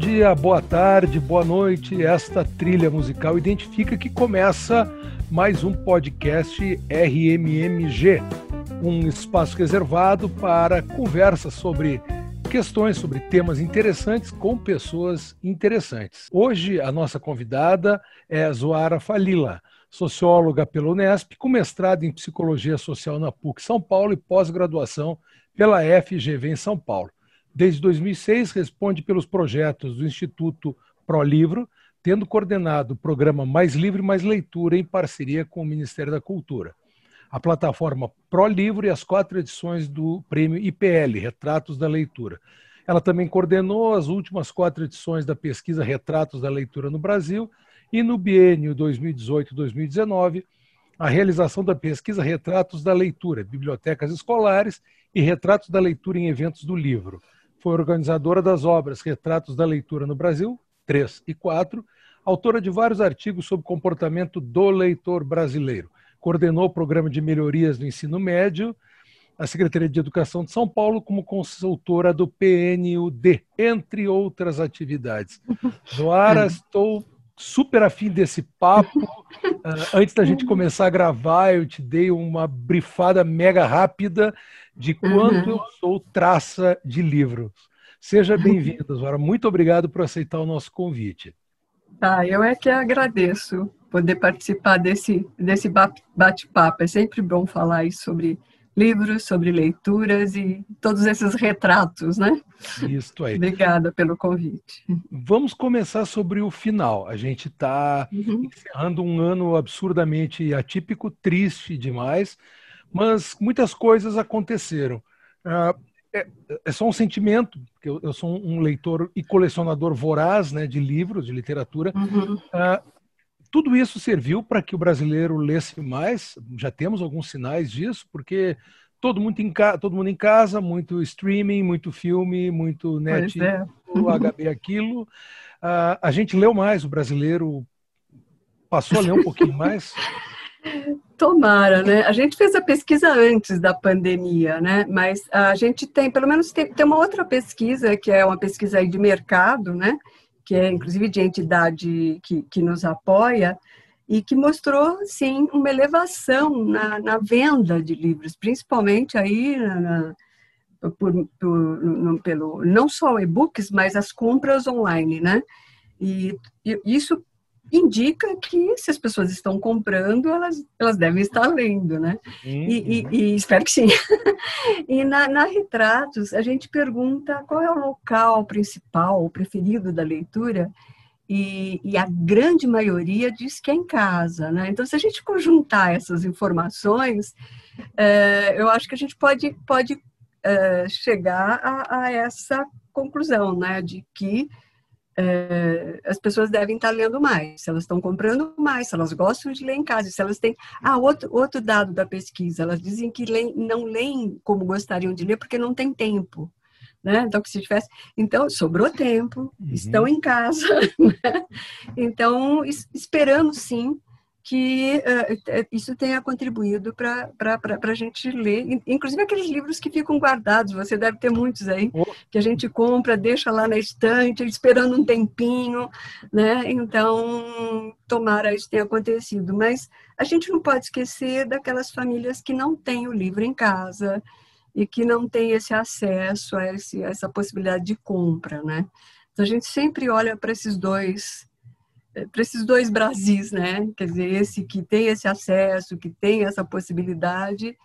Dia, boa tarde, boa noite. Esta trilha musical identifica que começa mais um podcast RMMG, um espaço reservado para conversas sobre questões, sobre temas interessantes com pessoas interessantes. Hoje a nossa convidada é Zoara Falila, socióloga pela Unesp, com mestrado em psicologia social na PUC São Paulo e pós-graduação pela FGV em São Paulo. Desde 2006, responde pelos projetos do Instituto ProLivro, tendo coordenado o programa Mais Livre, Mais Leitura em parceria com o Ministério da Cultura. A plataforma ProLivro e as quatro edições do prêmio IPL, Retratos da Leitura. Ela também coordenou as últimas quatro edições da pesquisa Retratos da Leitura no Brasil e no biênio 2018-2019, a realização da pesquisa Retratos da Leitura, Bibliotecas Escolares e Retratos da Leitura em Eventos do Livro foi organizadora das obras Retratos da Leitura no Brasil, 3 e 4, autora de vários artigos sobre comportamento do leitor brasileiro. Coordenou o programa de melhorias do ensino médio, a Secretaria de Educação de São Paulo como consultora do PNUD, entre outras atividades. Zoara, estou super afim desse papo. Uh, antes da gente começar a gravar, eu te dei uma brifada mega rápida de quanto uhum. eu sou traça de livros. Seja bem-vinda, Zora. Muito obrigado por aceitar o nosso convite. Ah, eu é que agradeço poder participar desse, desse bate-papo. É sempre bom falar sobre livros, sobre leituras e todos esses retratos, né? Isso aí. Obrigada pelo convite. Vamos começar sobre o final. A gente está uhum. encerrando um ano absurdamente atípico, triste demais, mas muitas coisas aconteceram. Uh, é, é, só um sentimento, porque eu, eu, sou um leitor e colecionador voraz né, de livros, de literatura. Uhum. Tudo isso serviu para que o brasileiro lesse mais? Já temos alguns sinais disso, porque todo mundo em, ca... todo mundo em casa, muito streaming, muito filme, muito net, é. o HB aquilo. Uh, a gente leu mais, o brasileiro passou a ler um pouquinho mais. Tomara, né? A gente fez a pesquisa antes da pandemia, né? Mas a gente tem, pelo menos tem, tem uma outra pesquisa, que é uma pesquisa aí de mercado, né? Que é inclusive de entidade que, que nos apoia, e que mostrou, sim, uma elevação na, na venda de livros, principalmente aí na, na por, por, no, pelo, não só e-books, mas as compras online, né? E, e isso indica que se as pessoas estão comprando, elas, elas devem estar lendo, né? Uhum. E, e, e, espero que sim. e na, na, Retratos, a gente pergunta qual é o local principal, o preferido da leitura, e, e, a grande maioria diz que é em casa, né? Então, se a gente conjuntar essas informações, é, eu acho que a gente pode, pode é, chegar a, a essa conclusão, né? De que é, as pessoas devem estar lendo mais, se elas estão comprando mais, se elas gostam de ler em casa, se elas têm... Ah, outro, outro dado da pesquisa, elas dizem que leem, não leem como gostariam de ler porque não tem tempo. Né? Então, que se tivesse... Então, sobrou tempo, uhum. estão em casa, né? Então, esperamos, sim, que uh, isso tenha contribuído para a gente ler, inclusive aqueles livros que ficam guardados, você deve ter muitos aí, que a gente compra, deixa lá na estante, esperando um tempinho, né? Então, tomara isso tenha acontecido. Mas a gente não pode esquecer daquelas famílias que não têm o livro em casa e que não têm esse acesso a, esse, a essa possibilidade de compra, né? Então, a gente sempre olha para esses dois para esses dois Brasis, né? Quer dizer, esse que tem esse acesso, que tem essa possibilidade,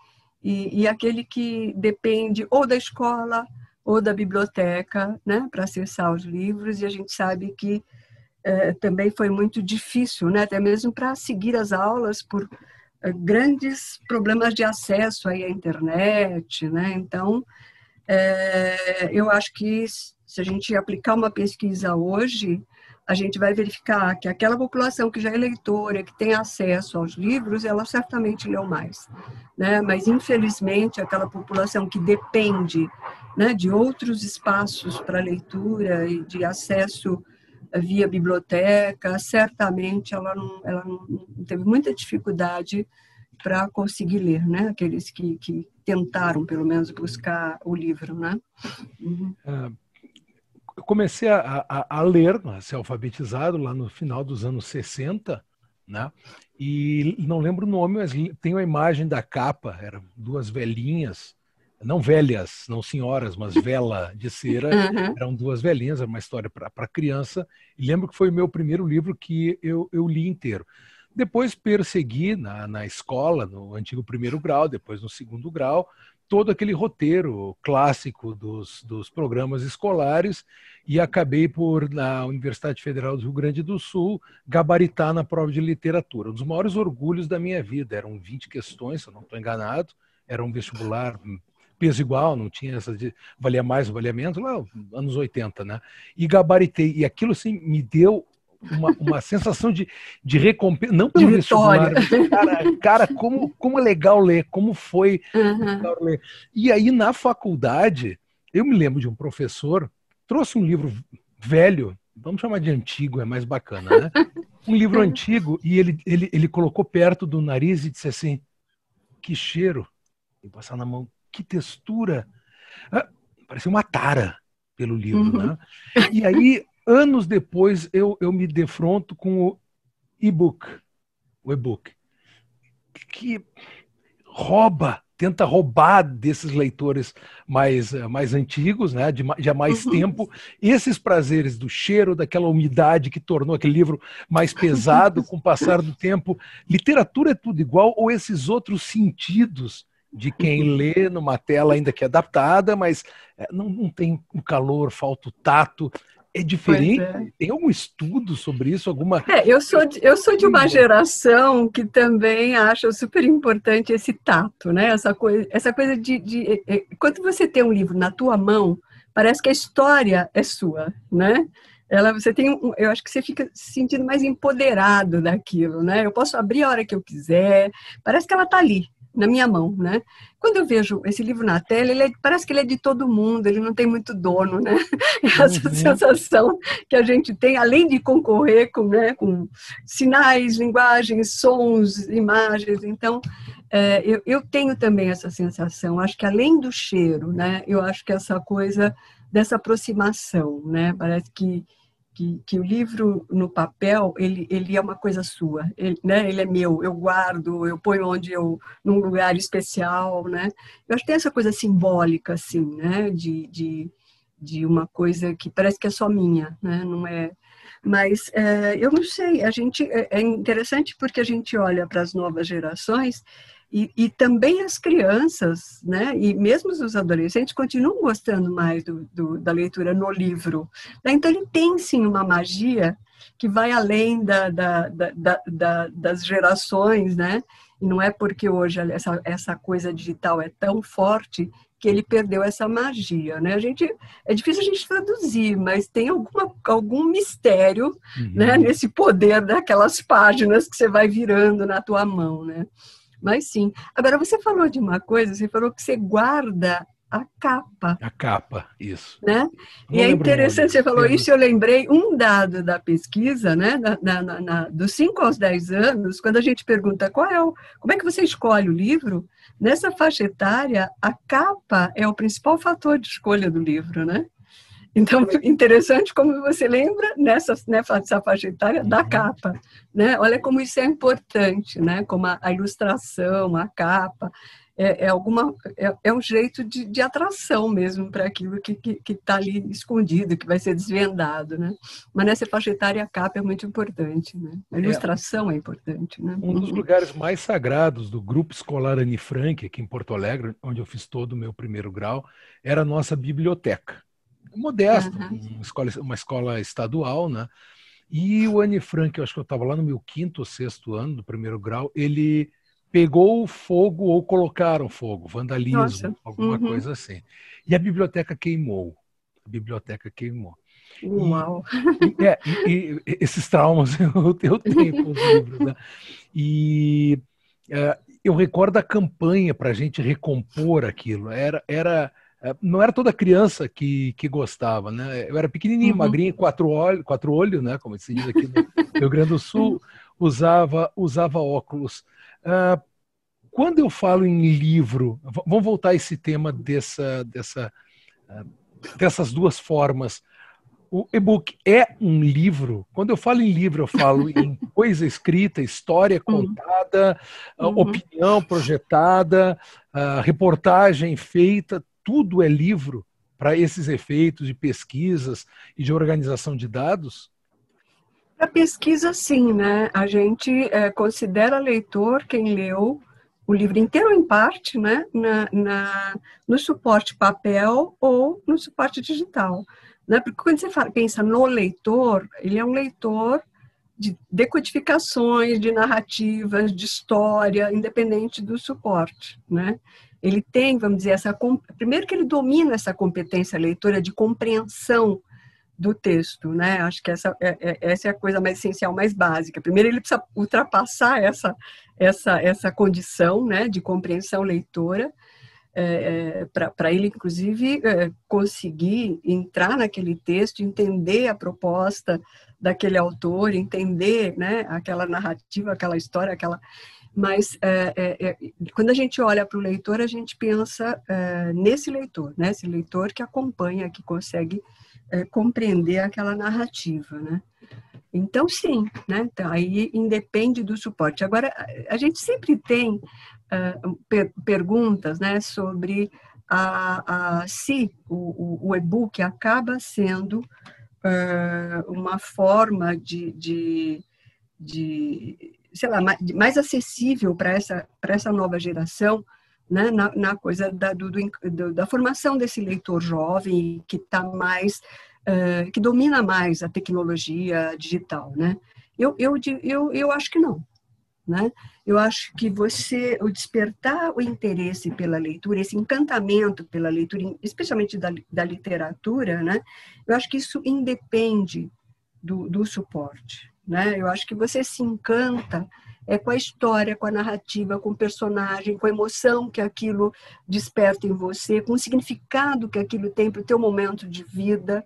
e, e aquele que depende ou da escola ou da biblioteca, né, para acessar os livros. E a gente sabe que é, também foi muito difícil, né, até mesmo para seguir as aulas por é, grandes problemas de acesso aí à internet, né? Então, é, eu acho que se a gente aplicar uma pesquisa hoje, a gente vai verificar que aquela população que já é leitora, que tem acesso aos livros, ela certamente leu mais. Né? Mas, infelizmente, aquela população que depende né, de outros espaços para leitura e de acesso via biblioteca, certamente ela não, ela não teve muita dificuldade para conseguir ler, né? Aqueles que, que tentaram, pelo menos, buscar o livro, né? Uhum. É, comecei a, a, a, ler, a ser alfabetizado lá no final dos anos 60, né? E não lembro o nome, mas tenho a imagem da capa, eram duas velhinhas, não velhas, não senhoras, mas vela de cera, uhum. eram duas velhinhas, era uma história para criança, e lembro que foi o meu primeiro livro que eu, eu li inteiro. Depois persegui na, na escola, no antigo primeiro grau, depois no segundo grau, todo aquele roteiro clássico dos, dos programas escolares e acabei por, na Universidade Federal do Rio Grande do Sul, gabaritar na prova de literatura. Um dos maiores orgulhos da minha vida. Eram 20 questões, se eu não estou enganado. Era um vestibular peso igual, não tinha essa de valia mais, valia menos, lá anos 80, né? E gabaritei. E aquilo, assim, me deu uma, uma sensação de, de recompensa, não pelo de vestibular, cara, cara, como, como é legal ler, como foi uhum. legal ler. E aí, na faculdade, eu me lembro de um professor, trouxe um livro velho, vamos chamar de antigo, é mais bacana, né? Um livro antigo, e ele, ele, ele colocou perto do nariz e disse assim, que cheiro, e passar na mão, que textura, ah, parecia uma tara pelo livro, uhum. né? E aí anos depois eu, eu me defronto com o e-book, o e-book, que rouba, tenta roubar desses leitores mais, mais antigos, né, de, de há mais uhum. tempo, esses prazeres do cheiro, daquela umidade que tornou aquele livro mais pesado com o passar do tempo. Literatura é tudo igual, ou esses outros sentidos de quem uhum. lê numa tela ainda que é adaptada, mas é, não, não tem o calor, falta o tato é diferente? É. Tem algum estudo sobre isso? Alguma? É, eu sou de, eu sou de uma geração que também acha super importante esse tato, né? Essa coisa, essa coisa de, de, de, é, quando você tem um livro na tua mão, parece que a história é sua, né? Ela, você tem, um, eu acho que você fica se sentindo mais empoderado daquilo, né? Eu posso abrir a hora que eu quiser, parece que ela está ali, na minha mão, né? Quando eu vejo esse livro na tela, ele é, parece que ele é de todo mundo, ele não tem muito dono, né? É essa uhum. sensação que a gente tem, além de concorrer com, né, com sinais, linguagens, sons, imagens. Então, é, eu, eu tenho também essa sensação. Acho que além do cheiro, né? Eu acho que essa coisa dessa aproximação, né? Parece que que, que, o livro no papel ele, ele é uma coisa sua, ele, né? ele é meu, eu guardo, eu ponho onde eu num lugar especial, né? Eu acho que tem essa coisa simbólica assim, né? De, de, de uma coisa que parece que é só minha, né? Não é mas é, eu não sei, a gente é, é interessante porque a gente olha para as novas gerações e, e, também as crianças, né, e mesmo os adolescentes, continuam gostando mais do, do, da leitura no livro. Então, ele tem sim uma magia que vai além da, da, da, das gerações, né? E não é porque hoje essa, essa coisa digital é tão forte que ele perdeu essa magia, né? A gente é difícil a gente traduzir, mas tem alguma, algum mistério, uhum. né? Nesse poder daquelas páginas que você vai virando na tua mão, né? Mas sim. Agora, você falou de uma coisa, você falou que você guarda a capa. A capa, isso. Né? e é interessante, você falou isso, eu lembrei um dado da pesquisa, né? Na, na, na, dos 5 aos 10 anos, quando a gente pergunta qual é o, como é que você escolhe o livro, nessa faixa etária, a capa é o principal fator de escolha do livro, né? Então, interessante como você lembra nessa, nessa faixa etária da uhum. capa, né? Olha como isso é importante, né? Como a, a ilustração, a capa, é, é alguma, é, é, um jeito de, de atração mesmo para aquilo que está ali escondido, que vai ser desvendado, né? Mas nessa faixa etária a capa é muito importante, né? A é. ilustração é, é importante, né? Um dos lugares mais sagrados do grupo escolar Anne Frank, aqui em Porto Alegre, onde eu fiz todo o meu primeiro grau, era a nossa biblioteca modesto, uhum. uma, escola, uma escola estadual, né? E o Anne Frank, eu acho que eu estava lá no meu quinto ou sexto ano do primeiro grau, ele pegou fogo ou colocaram fogo, vandalismo, Nossa. alguma uhum. coisa assim. E a biblioteca queimou. A biblioteca queimou. Uau! E, é, e, e esses traumas eu, eu tenho com os livros. Né? E é, eu recordo a campanha para a gente recompor aquilo. Era, era não era toda criança que, que gostava, né? Eu era pequenininho, uhum. magrinho, quatro olhos, quatro olhos, né? Como se diz aqui no Rio Grande do Sul, usava, usava óculos. Uh, quando eu falo em livro, vamos voltar a esse tema dessa, dessa, uh, dessas duas formas. O e-book é um livro. Quando eu falo em livro, eu falo em coisa escrita, história uhum. contada, uhum. opinião projetada, reportagem feita, tudo é livro para esses efeitos de pesquisas e de organização de dados? A pesquisa, sim, né? A gente é, considera leitor quem leu o livro inteiro em parte, né? Na, na, no suporte papel ou no suporte digital. Né? Porque quando você fala, pensa no leitor, ele é um leitor de decodificações, de narrativas, de história, independente do suporte, né? Ele tem, vamos dizer, essa primeiro que ele domina essa competência leitora de compreensão do texto, né? Acho que essa é, é, essa é a coisa mais essencial, mais básica. Primeiro ele precisa ultrapassar essa essa essa condição, né, de compreensão leitora é, é para ele, inclusive, é, conseguir entrar naquele texto, entender a proposta daquele autor, entender né, aquela narrativa, aquela história, aquela. Mas é, é, é quando a gente olha para o leitor, a gente pensa é, nesse leitor, né, esse leitor que acompanha, que consegue compreender aquela narrativa, né? Então, sim, né? Então, aí independe do suporte. Agora, a gente sempre tem uh, per perguntas né, sobre a, a, se o, o e-book acaba sendo uh, uma forma de, de, de, sei lá, mais, mais acessível para essa, essa nova geração, né, na, na coisa da, do, do, da formação desse leitor jovem que está mais uh, que domina mais a tecnologia digital, né? Eu, eu, eu, eu acho que não, né? Eu acho que você, o despertar o interesse pela leitura, esse encantamento pela leitura, especialmente da, da literatura, né? Eu acho que isso independe do, do suporte, né? Eu acho que você se encanta é com a história, com a narrativa, com o personagem, com a emoção que aquilo desperta em você, com o significado que aquilo tem para o teu momento de vida,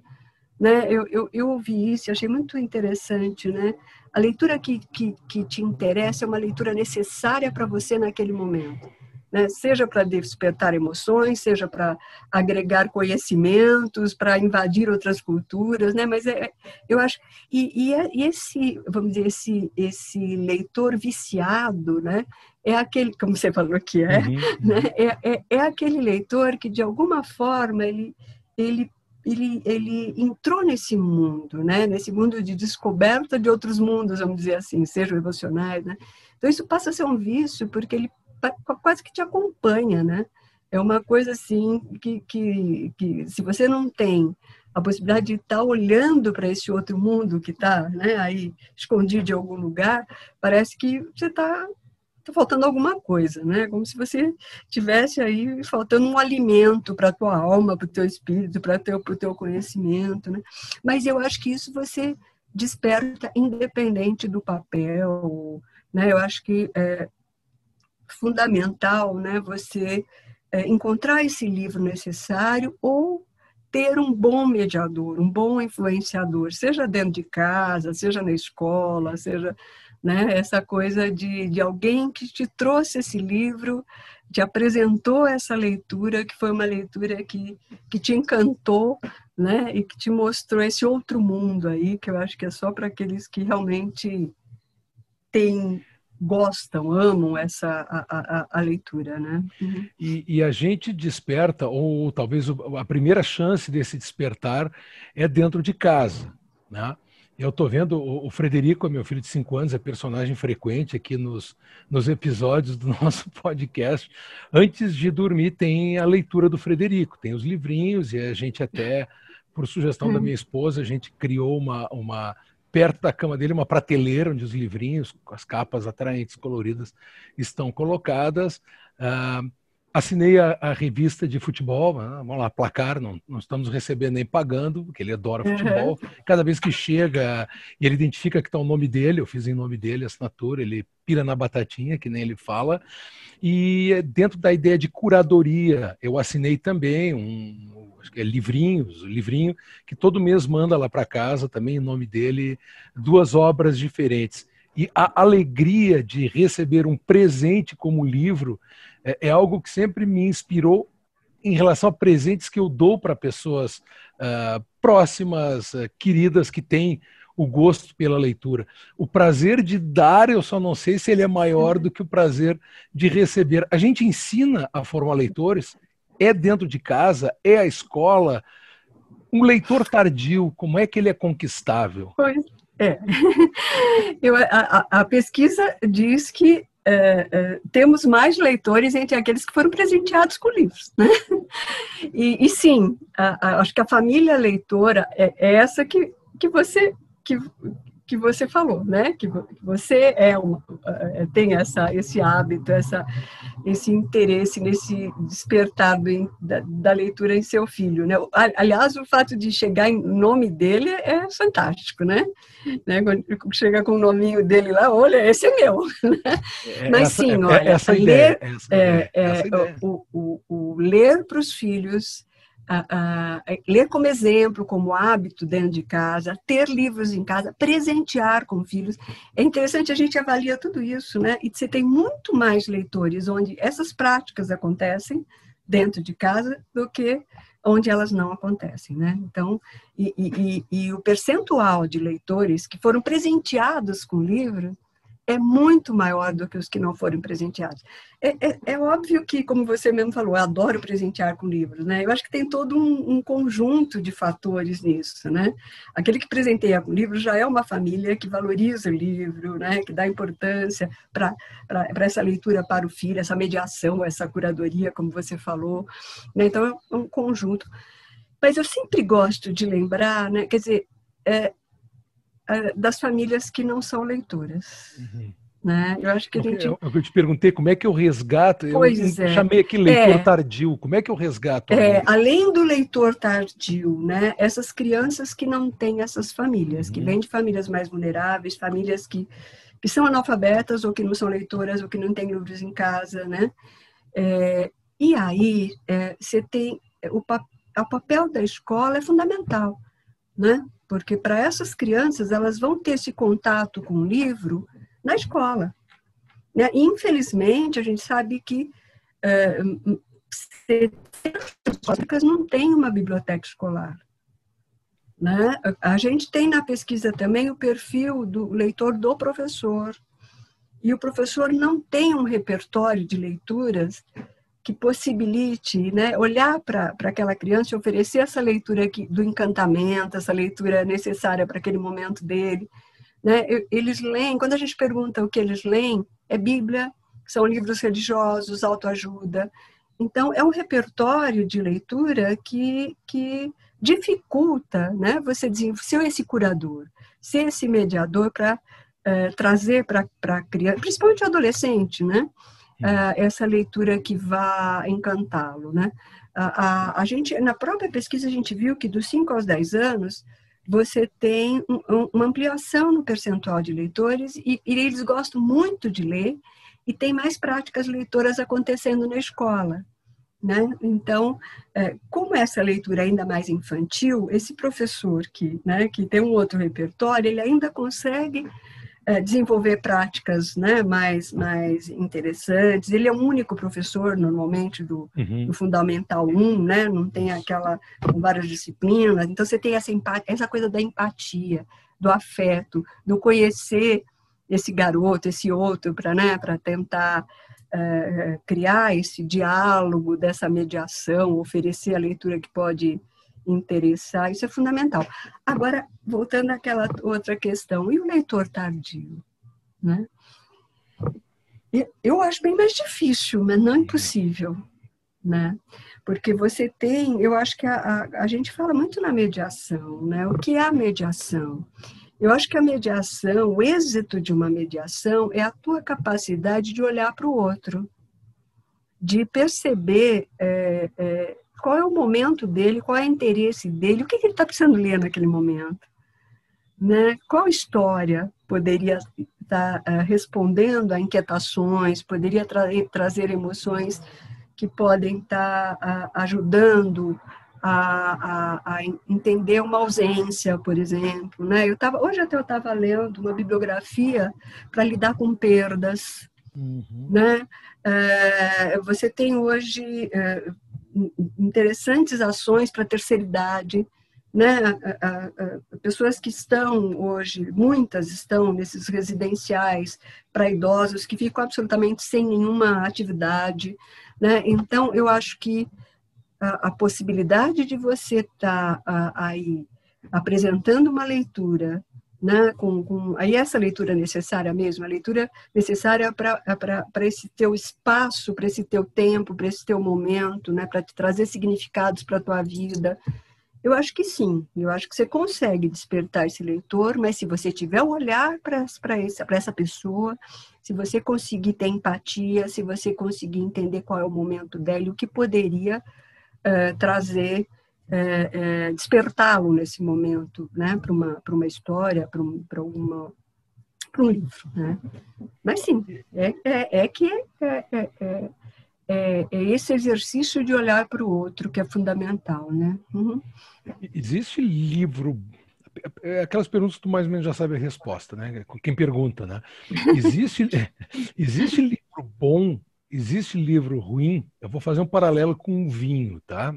né? Eu, eu, eu ouvi isso e achei muito interessante. Né? A leitura que, que, que te interessa é uma leitura necessária para você naquele momento. Né? Seja para despertar emoções, seja para agregar conhecimentos, para invadir outras culturas, né? Mas é, eu acho e, e, é, e, esse, vamos dizer, esse esse leitor viciado, né? É aquele, como você falou que é, uhum, né? É, é, é aquele leitor que de alguma forma ele ele ele, ele entrou nesse mundo, né? nesse mundo de descoberta de outros mundos, vamos dizer assim, sejam emocionais. Né? Então, isso passa a ser um vício, porque ele quase que te acompanha. Né? É uma coisa assim que, que, que se você não tem a possibilidade de estar olhando para esse outro mundo que está né, aí escondido em algum lugar, parece que você está está faltando alguma coisa, né? Como se você tivesse aí faltando um alimento para a tua alma, para o teu espírito, para o teu, teu conhecimento, né? Mas eu acho que isso você desperta independente do papel, né? Eu acho que é fundamental, né? Você é, encontrar esse livro necessário ou ter um bom mediador, um bom influenciador, seja dentro de casa, seja na escola, seja né? Essa coisa de, de alguém que te trouxe esse livro, te apresentou essa leitura, que foi uma leitura que, que te encantou, né? E que te mostrou esse outro mundo aí, que eu acho que é só para aqueles que realmente têm gostam, amam essa a, a, a leitura, né? Uhum. E, e, a gente desperta, ou talvez a primeira chance desse despertar é dentro de casa, né? Eu estou vendo o, Frederico, meu filho de 5 anos, é personagem frequente aqui nos, nos episódios do nosso podcast. Antes de dormir, tem a leitura do Frederico, tem os livrinhos, e a gente até, por sugestão da minha esposa, a gente criou uma, uma perto da cama dele, uma prateleira onde os livrinhos, com as capas atraentes, coloridas, estão colocadas. Uh, Assinei a, a, revista de futebol, né? vamos lá, placar, não, não estamos recebendo nem pagando, porque ele adora futebol. Uhum. Cada vez que chega e ele identifica que está o nome dele, eu fiz em nome dele a assinatura, ele pira na batatinha, que nem ele fala. E dentro da ideia de curadoria, eu assinei também um, é livrinhos, livrinho, que todo mês manda lá para casa, também em nome dele, duas obras diferentes. E a alegria de receber um presente como livro é, é algo que sempre me inspirou em relação a presentes que eu dou para pessoas uh, próximas, uh, queridas, que têm o gosto pela leitura. O prazer de dar, eu só não sei se ele é maior do que o prazer de receber. A gente ensina a formar leitores, é dentro de casa, é a escola. Um leitor tardio, como é que ele é conquistável? Pois é. Eu, a, a, pesquisa diz que é, é, temos mais leitores entre aqueles que foram presenteados com livros. Né? E, e sim, a, acho que a família leitora é, é essa que, que você que, que você falou, né? Que você é uma, é, tem essa, esse hábito, essa, esse interesse nesse despertar do, da, da, leitura em seu filho, né? Aliás, o fato de chegar em nome dele é fantástico, né? né? Quando chega com o nominho dele lá, olha, esse é meu. É, Mas essa, sim, é, olha, essa ler, ideia, essa é, é, ideia. O, o, o ler para os filhos a, ler como exemplo, como hábito dentro de casa, ter livros em casa, presentear com filhos. É interessante, a gente avalia tudo isso, né? E você tem muito mais leitores onde essas práticas acontecem dentro de casa do que onde elas não acontecem, né? Então, e, e, e o percentual de leitores que foram presenteados com livro é muito maior do que os que não foram presenteados. É, é, é, óbvio que, como você mesmo falou, eu adoro presentear com livros, né? Eu acho que tem todo um, um, conjunto de fatores nisso, né? Aquele que presenteia com livro já é uma família que valoriza o livro, né? Que dá importância para essa leitura para o filho, essa mediação, essa curadoria, como você falou. Né? Então, é um conjunto. Mas eu sempre gosto de lembrar, né? Quer dizer, é, das famílias que não são leitoras. Uhum. Né? Eu acho que a gente. Eu, eu te perguntei como é que eu resgato. Pois eu é. chamei aqui leitor é. tardio. Como é que eu resgato? É, além do leitor tardio, né? Essas crianças que não têm essas famílias, uhum. que vêm de famílias mais vulneráveis, famílias que, que são analfabetas ou que não são leitoras ou que não têm livros em casa, né? É, e aí é, você tem o, o papel da escola é fundamental, né? Porque para essas crianças elas vão ter esse contato com o livro na escola. Né? Infelizmente, a gente sabe que é, escolas não tem uma biblioteca escolar. Né? A gente tem na pesquisa também o perfil do leitor do professor. E o professor não tem um repertório de leituras que possibilite né, olhar para aquela criança e oferecer essa leitura aqui, do encantamento, essa leitura necessária para aquele momento dele. Né? Eles leem, quando a gente pergunta o que eles leem, é Bíblia, são livros religiosos, autoajuda. Então, é um repertório de leitura que, que dificulta né, você ser esse curador, ser esse mediador para é, trazer para a criança, principalmente o adolescente, né? Uh, essa leitura que vá encantá-lo, né? A, a, a, gente, na própria pesquisa, a gente viu que dos 5 aos 10 anos, você tem um, uma ampliação no percentual de leitores e, e, eles gostam muito de ler e tem mais práticas leitoras acontecendo na escola. Né? Então, é, como essa leitura é ainda mais infantil, esse professor que, né, que tem um outro repertório, ele ainda consegue desenvolver práticas né, mais, mais interessantes. Ele é o único professor, normalmente, do, uhum. do Fundamental 1, né? não tem aquela, várias disciplinas. Então, você tem essa, essa coisa da empatia, do afeto, do conhecer esse garoto, esse outro, para né, tentar é, criar esse diálogo, dessa mediação, oferecer a leitura que pode interessar, isso é fundamental. Agora, voltando àquela outra questão, e o leitor tardio? Né? Eu acho bem mais difícil, mas não impossível, né? Porque você tem, eu acho que a, a, a gente fala muito na mediação, né? O que é a mediação? Eu acho que a mediação, o êxito de uma mediação é a tua capacidade de olhar para o outro, de perceber é, é, qual é o momento dele, qual é o interesse dele, o que, que ele está precisando ler naquele momento. Né? Qual história poderia estar tá, uh, respondendo a inquietações, poderia tra trazer emoções que podem estar tá, uh, ajudando a, a, a, entender uma ausência, por exemplo. Né? Eu tava, hoje até eu estava lendo uma bibliografia para lidar com perdas. Uhum. Né? Uh, você tem hoje interessantes ações para a terceira idade, né? pessoas que estão hoje, muitas estão nesses residenciais para idosos que ficam absolutamente sem nenhuma atividade, né? Então, eu acho que a, possibilidade de você estar tá, aí apresentando uma leitura né, com, com, aí essa leitura necessária mesmo, a leitura necessária para esse teu espaço, para esse teu tempo, para esse teu momento, né, para te trazer significados para a tua vida. Eu acho que sim, eu acho que você consegue despertar esse leitor, mas se você tiver um olhar para essa, essa pessoa, se você conseguir ter empatia, se você conseguir entender qual é o momento dela o que poderia uh, trazer é, é, despertá-lo nesse momento, né, para uma para uma história, para um, para uma um livro, né? Mas sim, é, é, é que é, é, é, é, é esse exercício de olhar para o outro que é fundamental, né? Uhum. Existe livro aquelas perguntas que tu mais ou menos já sabe a resposta, né? Quem pergunta, né? Existe, existe livro bom, existe livro ruim? Eu vou fazer um paralelo com o vinho, tá?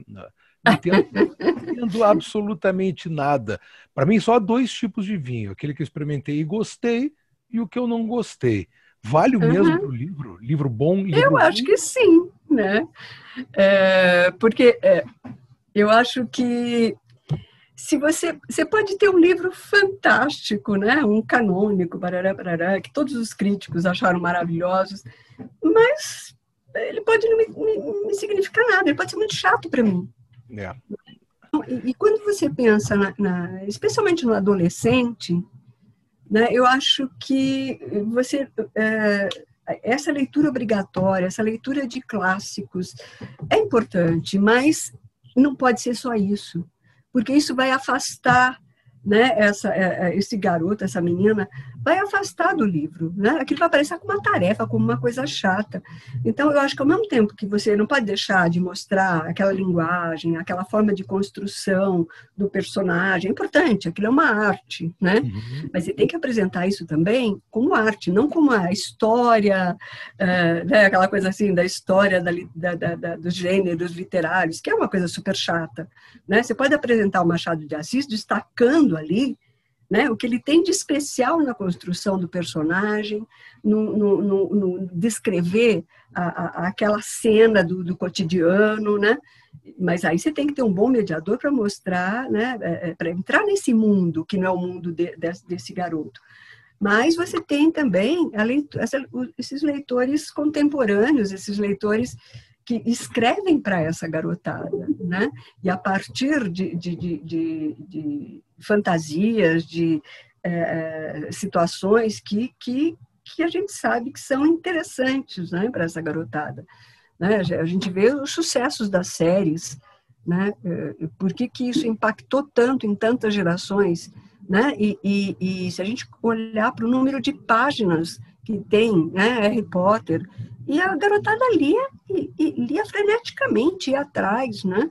Não entendo, não entendo absolutamente nada. Para mim, só há dois tipos de vinho: aquele que eu experimentei e gostei, e o que eu não gostei. Vale o uhum. mesmo para o livro? Livro bom? Livro eu ruim? acho que sim, né? É, porque é, eu acho que se você você pode ter um livro fantástico, né? Um canônico, barará, barará, que todos os críticos acharam maravilhosos, mas ele pode não me, me, me significar nada, ele pode ser muito chato para mim. É. E, e, quando você pensa, na, na, especialmente no adolescente, né, eu acho que você é, essa leitura obrigatória, essa leitura de clássicos é importante, mas não pode ser só isso, porque isso vai afastar né, essa, é, é, esse garoto, essa menina, vai afastar do livro. Né? Aquilo vai parecer como uma tarefa, como uma coisa chata. Então, eu acho que ao mesmo tempo que você não pode deixar de mostrar aquela linguagem, aquela forma de construção do personagem, é importante, aquilo é uma arte, né? Uhum. Mas você tem que apresentar isso também como arte, não como a história, uh, né, aquela coisa assim, da história da, da, da, dos gêneros literários, que é uma coisa super chata. Né? Você pode apresentar o Machado de Assis destacando ali né? O que ele tem de especial na construção do personagem, no, no, no, no descrever a, a, aquela cena do, do, cotidiano, né? Mas aí você tem que ter um bom mediador para mostrar, né? É, é para entrar nesse mundo que não é o mundo de, de, desse garoto. Mas você tem também leitura, esses leitores contemporâneos, esses leitores que escrevem para essa garotada, né? E a partir de, de, de, de fantasias, de é, situações que, que, que a gente sabe que são interessantes né, para essa garotada. Né? A gente vê os sucessos das séries, né? por que, que isso impactou tanto em tantas gerações, né? E, e, e se a gente olhar para o número de páginas que tem, né, Harry Potter, e a garotada lia, lia freneticamente, ia atrás, né?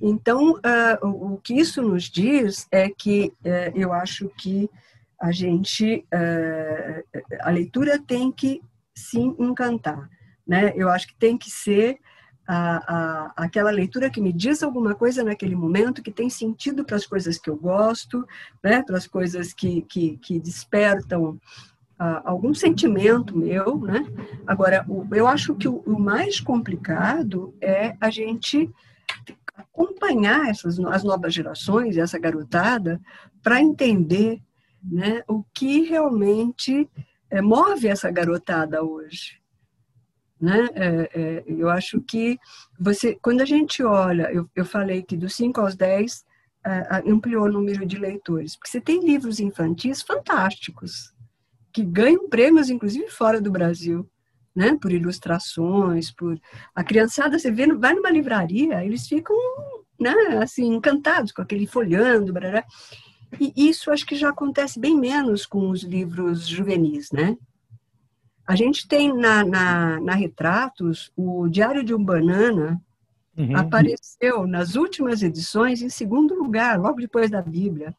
Então, uh, o, que isso nos diz é que uh, eu acho que a gente, uh, a leitura tem que se encantar, né? Eu acho que tem que ser a, a, aquela leitura que me diz alguma coisa naquele momento, que tem sentido para as coisas que eu gosto, né? Para as coisas que, que, que despertam algum sentimento meu, né? Agora, eu acho que o, mais complicado é a gente acompanhar essas as novas gerações, essa garotada, para entender, né, o que realmente é, move essa garotada hoje. Né? É, é, eu acho que você, quando a gente olha, eu, eu falei que dos 5 aos 10 é, ampliou o número de leitores, porque você tem livros infantis fantásticos, que ganham prêmios, inclusive fora do Brasil, né? Por ilustrações, por a criançada você vê, vai numa livraria, eles ficam, né? Assim encantados com aquele folhando, blá, e isso acho que já acontece bem menos com os livros juvenis, né? A gente tem na, na, na Retratos o Diário de um Banana, uhum. apareceu nas últimas edições em segundo lugar, logo depois da Bíblia.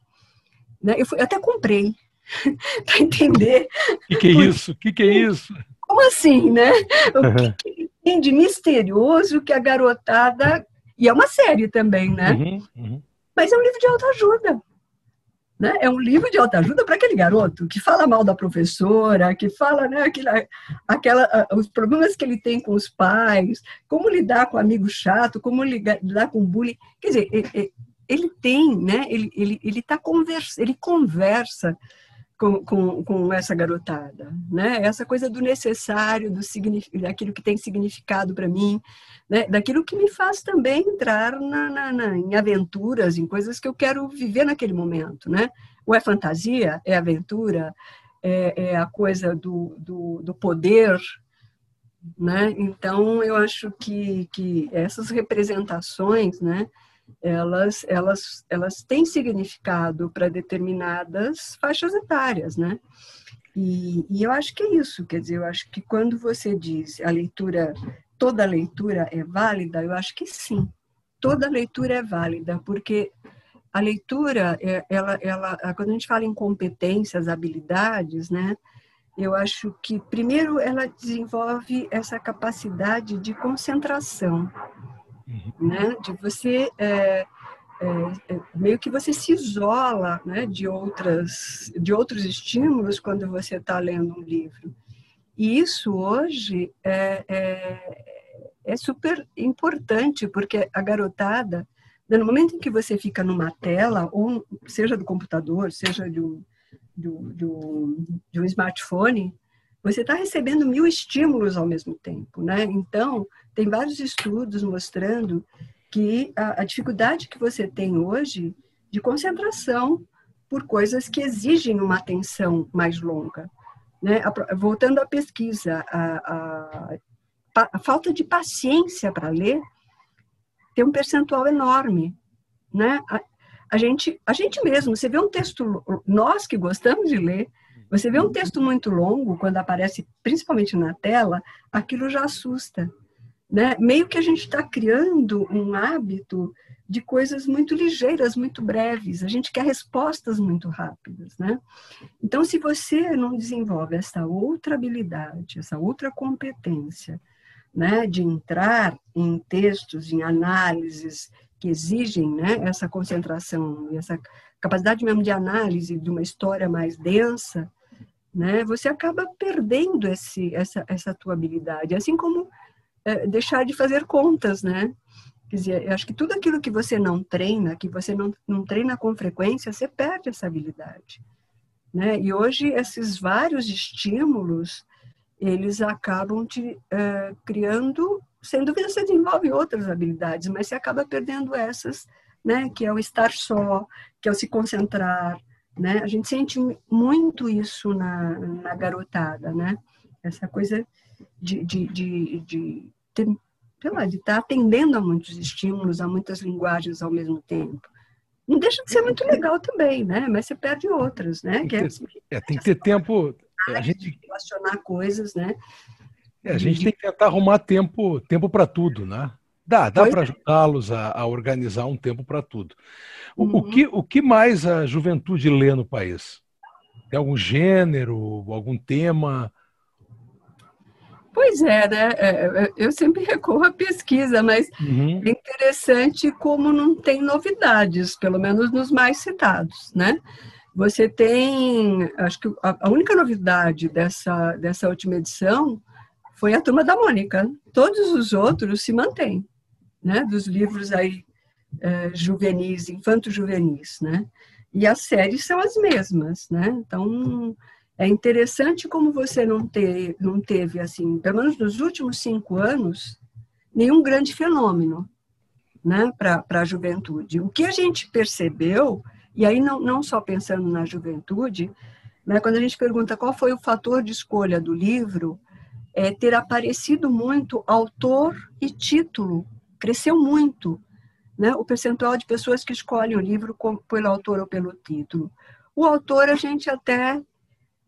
Né? Eu, fui, eu até comprei, para entender. O que, que, é isso? O que, que, é isso? Como assim, né? O que, que tem de misterioso que a garotada E é uma série também, né? Uhum, uhum. Mas é um livro de autoajuda. Né? É um livro de autoajuda para aquele garoto que fala mal da professora, que fala né, aquela, aquela, os problemas que ele tem com os pais, como lidar com amigo chato, como lidar, com bullying. Quer dizer, ele, ele tem, né? ele ele, ele tá conversa, ele conversa com, com, com, essa garotada, né? Essa coisa do necessário, do daquilo que tem significado para mim, né? Daquilo que me faz também entrar na, na, na, em aventuras, em coisas que eu quero viver naquele momento, né? Ou é fantasia, é aventura, é, é a coisa do, do, do, poder, né? Então eu acho que, que essas representações, né? Elas, elas, elas têm significado para determinadas faixas etárias, né? E, e, eu acho que é isso, quer dizer, eu acho que quando você diz a leitura, toda leitura é válida, eu acho que sim, toda leitura é válida, porque a leitura, é, ela, ela, quando a gente fala em competências, habilidades, né? Eu acho que, primeiro, ela desenvolve essa capacidade de concentração, uhum. né? De você é, é, é, meio que você se isola, né? De outras, de outros estímulos quando você está lendo um livro. E isso hoje é, é, é super importante porque a garotada, né, no momento em que você fica numa tela, ou seja do computador, seja de um, de um, de um smartphone, você está recebendo mil estímulos ao mesmo tempo, né? Então, tem vários estudos mostrando que a, a dificuldade que você tem hoje de concentração por coisas que exigem uma atenção mais longa. Né? Voltando à pesquisa, a, a, a falta de paciência para ler tem um percentual enorme. Né? A, a, gente, a gente mesmo, você vê um texto, nós que gostamos de ler, você vê um texto muito longo, quando aparece principalmente na tela, aquilo já assusta. Né? Meio que a gente está criando um hábito de coisas muito ligeiras, muito breves. A gente quer respostas muito rápidas, né? Então, se você não desenvolve essa outra habilidade, essa outra competência, né, de entrar em textos, em análises que exigem, né, essa concentração, essa capacidade mesmo de análise de uma história mais densa, né, você acaba perdendo esse, essa, essa tua habilidade. Assim como é, deixar de fazer contas, né? Quer dizer, acho que tudo aquilo que você não treina, que você não, não treina com frequência, você perde essa habilidade. Né? E hoje, esses vários estímulos, eles acabam te é, criando, sem dúvida você desenvolve outras habilidades, mas você acaba perdendo essas, né? que é o estar só, que é o se concentrar. Né? A gente sente muito isso na, na garotada, né? essa coisa de, de, de, de, ter, sei lá, de estar atendendo a muitos estímulos, a muitas linguagens ao mesmo tempo. Não deixa de ser muito legal também, né? Mas você perde outras, né? Tem que, ter, é, tem que ter tempo. A gente relacionar coisas, né? É, a gente tem que tentar arrumar tempo, tempo para tudo, né? Dá, dá para é. ajudá-los a, a, organizar um tempo para tudo. O, uhum. o, que, o que mais a juventude lê no país? Tem algum gênero, algum tema? Pois é, né? É, é, eu sempre recorro à pesquisa, mas uhum. é interessante como não tem novidades, pelo menos nos mais citados, né? Você tem, acho que a única novidade dessa, dessa última edição foi a Turma da Mônica. Todos os outros se mantêm, né? Dos livros aí é, juvenis, infanto-juvenis, né? E as séries são as mesmas, né? Então, é interessante como você não, ter, não teve, assim, pelo menos nos últimos cinco anos, nenhum grande fenômeno né, para a juventude. O que a gente percebeu, e aí não, não só pensando na juventude, né, quando a gente pergunta qual foi o fator de escolha do livro, é ter aparecido muito autor e título, cresceu muito. Né, o percentual de pessoas que escolhem o livro pelo autor ou pelo título. O autor a gente até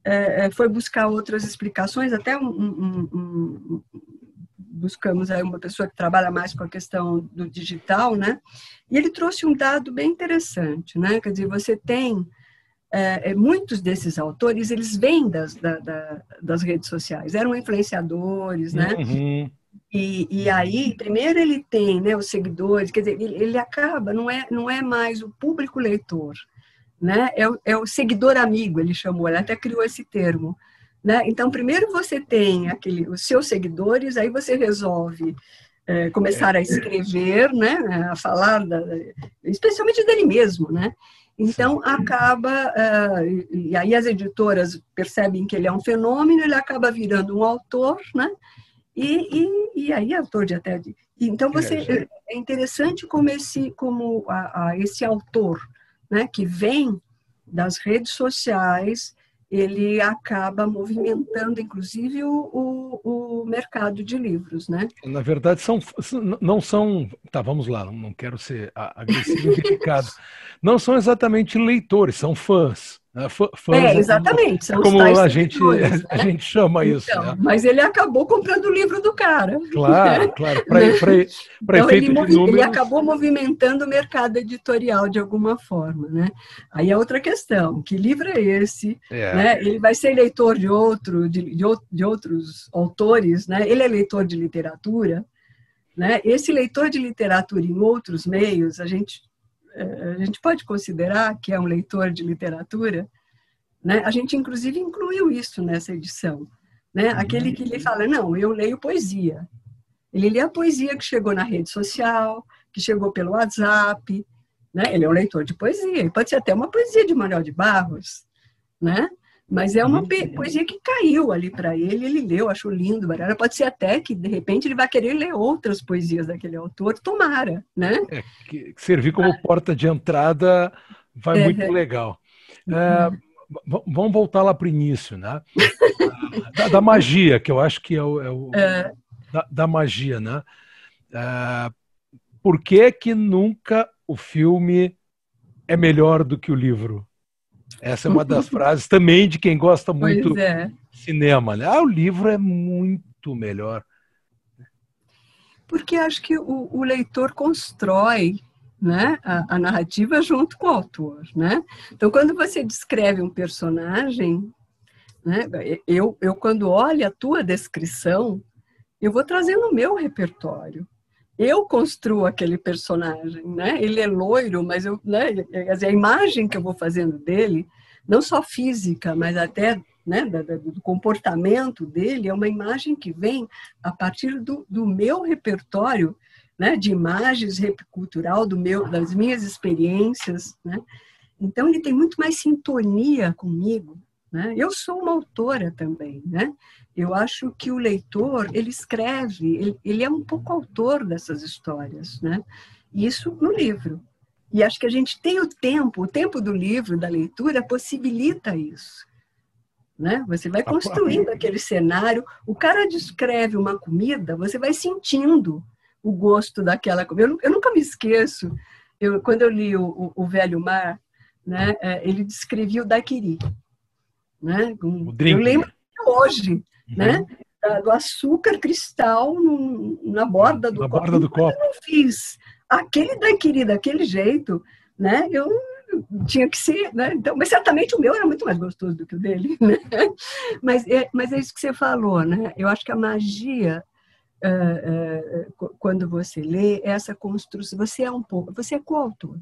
é, é, foi buscar outras explicações, até um, um, um, buscamos aí uma pessoa que trabalha mais com a questão do digital, né? E ele trouxe um dado bem interessante, né? Quer dizer, você tem é, é muitos desses autores, eles vêm das, da, da, das redes sociais, eram influenciadores, né? Uhum. E, e aí, primeiro ele tem né, os seguidores, quer dizer, ele, ele acaba, não é, não é mais o público leitor, né? É, o, é o seguidor amigo, ele chamou, ele até criou esse termo. Né? Então, primeiro você tem aquele, os seus seguidores, aí você resolve é, começar a escrever, né, a falar, da, especialmente dele mesmo, né? Então acaba uh, e aí as editoras percebem que ele é um fenômeno, ele acaba virando um autor, né? E, e, e aí é autor de até de, então você é, interessante como esse como a, a esse autor, né, que vem das redes sociais ele acaba movimentando, inclusive, o, o, o, mercado de livros, né? Na verdade, são, não são... Tá, vamos lá, não quero ser agressivo não são exatamente leitores, são fãs. Né? Fãs é, exatamente. São é como a gente, né? a gente chama isso. Então, né? Mas ele acabou comprando o livro do cara. Claro, claro. Para então, ele, números... ele acabou movimentando o mercado editorial de alguma forma. Né? Aí é outra questão. Que livro é esse? É. Né? Ele vai ser leitor de, outro, de, de, de outros autores? Né? Ele é leitor de literatura? Né? Esse leitor de literatura em outros meios, a gente a gente pode considerar que é um leitor de literatura, né? A gente inclusive incluiu isso nessa edição, né? Aquele que lhe fala, não, eu leio poesia. Ele lê a poesia que chegou na rede social, que chegou pelo WhatsApp, né? Ele é um leitor de poesia, pode ser até uma poesia de Manuel de Barros, né? Mas é uma uhum. poesia que caiu ali para ele, ele leu, achou lindo, barara. Pode ser até que, de repente, ele vai querer ler outras poesias daquele autor, tomara, né? É, que servir como ah. porta de entrada vai é. muito legal. É, uhum. vamos voltar lá para o início, né? da, da, magia, que eu acho que é o... É o é. da, da, magia, né? É, por que que nunca o filme é melhor do que o livro? Essa é uma das frases também de quem gosta muito é. de cinema. Né? Ah, o livro é muito melhor. Porque acho que o, o leitor constrói né, a, a, narrativa junto com o autor. Né? Então, quando você descreve um personagem, né, eu, eu, quando olho a tua descrição, eu vou trazendo o meu repertório eu construo aquele personagem, né? Ele é loiro, mas eu, né? A imagem que eu vou fazendo dele, não só física, mas até né, do comportamento dele, é uma imagem que vem a partir do, do meu repertório, né? De imagens cultural do meu, das minhas experiências, né? Então ele tem muito mais sintonia comigo, né? Eu sou uma autora também, né? Eu acho que o leitor, ele escreve, ele, ele é um pouco autor dessas histórias, né? Isso no livro. E acho que a gente tem o tempo, o tempo do livro, da leitura, possibilita isso. Né? Você vai construindo aquele cenário. O cara descreve uma comida, você vai sentindo o gosto daquela comida. Eu, eu nunca me esqueço, eu, quando eu li o, o, o Velho Mar, né, é, ele descrevia o daiquiri. Né? Eu lembro hoje né? uhum. né? do açúcar cristal no, na borda do na copo. Borda do copo. Eu fiz aquele daiquiri daquele jeito, né? Eu tinha que ser, né? Então, mas certamente o meu era muito mais gostoso do que o dele, né? Mas é, mas é isso que você falou, né? Eu acho que a magia uh, uh, quando você lê essa construção, você é um pouco, você é coautor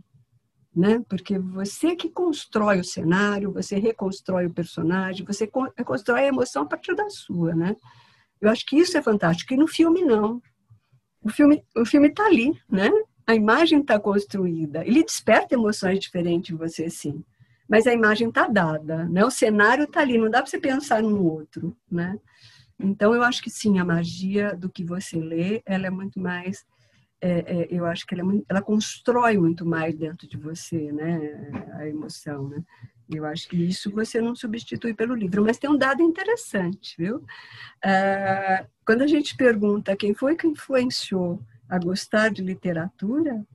né? Porque você que constrói o cenário, você reconstrói o personagem, você constrói a emoção a partir da sua, né? Eu acho que isso é fantástico. E no filme não. O filme, o filme está ali, né? A imagem está construída. Ele desperta emoções diferentes em você, sim. Mas a imagem está dada, né? O cenário está ali. Não dá para você pensar no outro, né? Então eu acho que sim, a magia do que você lê, ela é muito mais é, é, eu acho que ela, é muito, ela, constrói muito mais dentro de você, né, a emoção, né? Eu acho que isso você não substitui pelo livro, mas tem um dado interessante, viu? Ah, quando a gente pergunta quem foi que influenciou a gostar de literatura,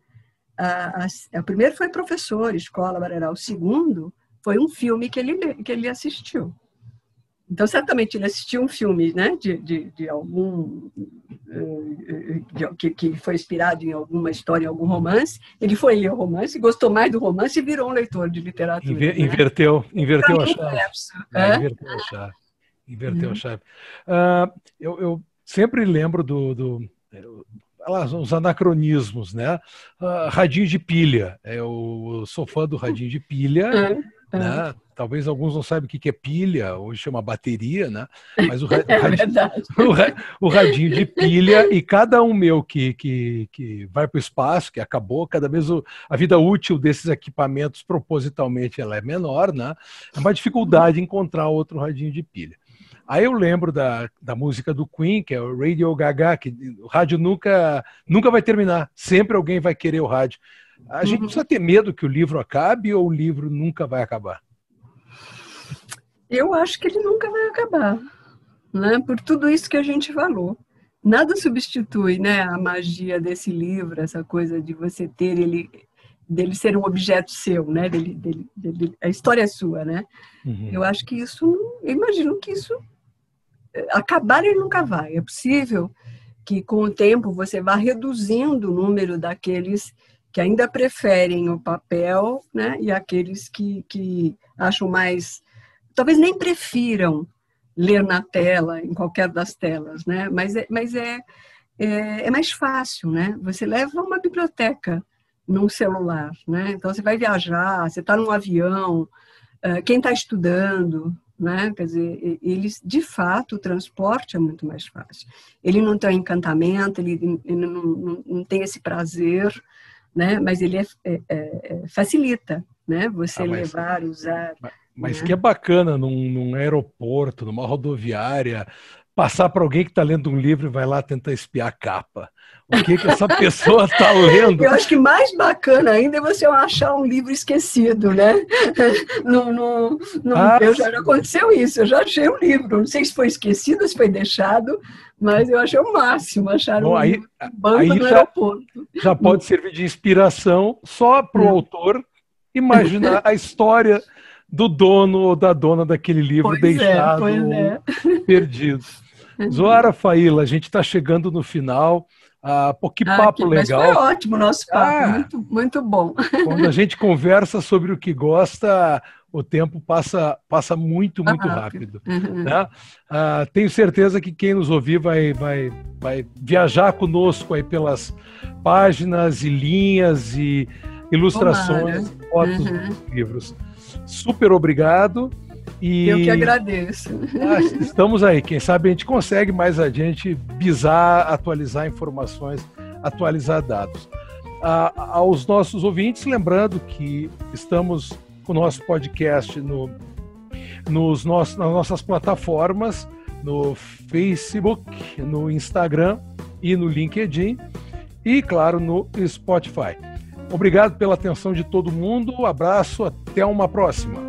a primeiro foi professor, escola, barará. O segundo foi um filme que ele, que ele assistiu. Então, certamente ele assistiu um filme né, de, de, de algum. Eh, de, que, que foi inspirado em alguma história, em algum romance. Ele foi ler o romance, gostou mais do romance e virou um leitor de literatura. Inver, né? Inverteu, inverteu a chave. É, inverteu a chave. Inverteu uhum. a chave. Uh, eu, eu, sempre lembro do, do os anacronismos, né? Uh, radinho de pilha. Eu sou fã do radinho de pilha, é, é. né? Talvez alguns não saibam o que é pilha, hoje chama bateria, né? Mas o, é radinho, o, o, radinho de pilha e cada um meu que, que, que vai para o espaço, que acabou, cada vez o, a vida útil desses equipamentos propositalmente ela é menor, né? É uma dificuldade encontrar outro radinho de pilha. Aí eu lembro da, da música do Queen, que é o Radio Gaga, que o rádio nunca, nunca vai terminar, sempre alguém vai querer o rádio. A gente precisa ter medo que o livro acabe ou o livro nunca vai acabar? Eu acho que ele nunca vai acabar, né? Por tudo isso que a gente falou. Nada substitui, né, a magia desse livro, essa coisa de você ter ele dele ser um objeto seu, né? Dele, dele, dele a história é sua, né? Uhum. Eu acho que isso, eu imagino que isso acabar ele nunca vai. É possível que com o tempo você vá reduzindo o número daqueles que ainda preferem o papel, né? E aqueles que, que acham mais, talvez nem prefiram ler na tela, em qualquer das telas, né? Mas é, mas é, é, é mais fácil, né? Você leva uma biblioteca num celular, né? Então você vai viajar, você está num avião, eh, quem está estudando, né? Quer dizer, eles, de fato, o transporte é muito mais fácil. Ele não tem encantamento, ele, não, não, não, tem esse prazer, né? Mas ele é, é, é, é facilita, né? Você ah, mas, levar, usar. Mas, mas né? que é bacana num, num aeroporto, numa rodoviária, passar para alguém que está lendo um livro e vai lá tentar espiar a capa. O que, que essa pessoa está lendo? Eu acho que mais bacana ainda é você achar um livro esquecido, né? No, no, no ah, eu já aconteceu isso, eu já achei um livro. Não sei se foi esquecido, se foi deixado, mas eu achei o máximo achar Bom, aí, aí no já, aeroporto. Já pode servir de inspiração só para o autor imaginar a história do dono ou da dona daquele livro pois é, deixado é, é. perdido. Zoara Faíla, a gente está chegando no final. Ah, pô, que ah, papo legal. Mas foi ótimo o nosso papo, ah, muito, muito bom. Quando a gente conversa sobre o que gosta, o tempo passa, passa muito, muito rápido. uhum. né? ah, tenho certeza que quem nos ouvir vai, vai, vai viajar conosco aí pelas páginas e linhas e ilustrações, Tomara. fotos uhum. dos livros. Super obrigado. E... Eu que agradeço. Ah, estamos aí. Quem sabe a gente consegue mais adiante bisar, atualizar informações, atualizar dados. Ah, aos nossos ouvintes, lembrando que estamos o nosso podcast no, nos nas nossas plataformas, no Facebook, no Instagram e no LinkedIn, e, claro, no Spotify. Obrigado pela atenção de todo mundo, abraço, até uma próxima.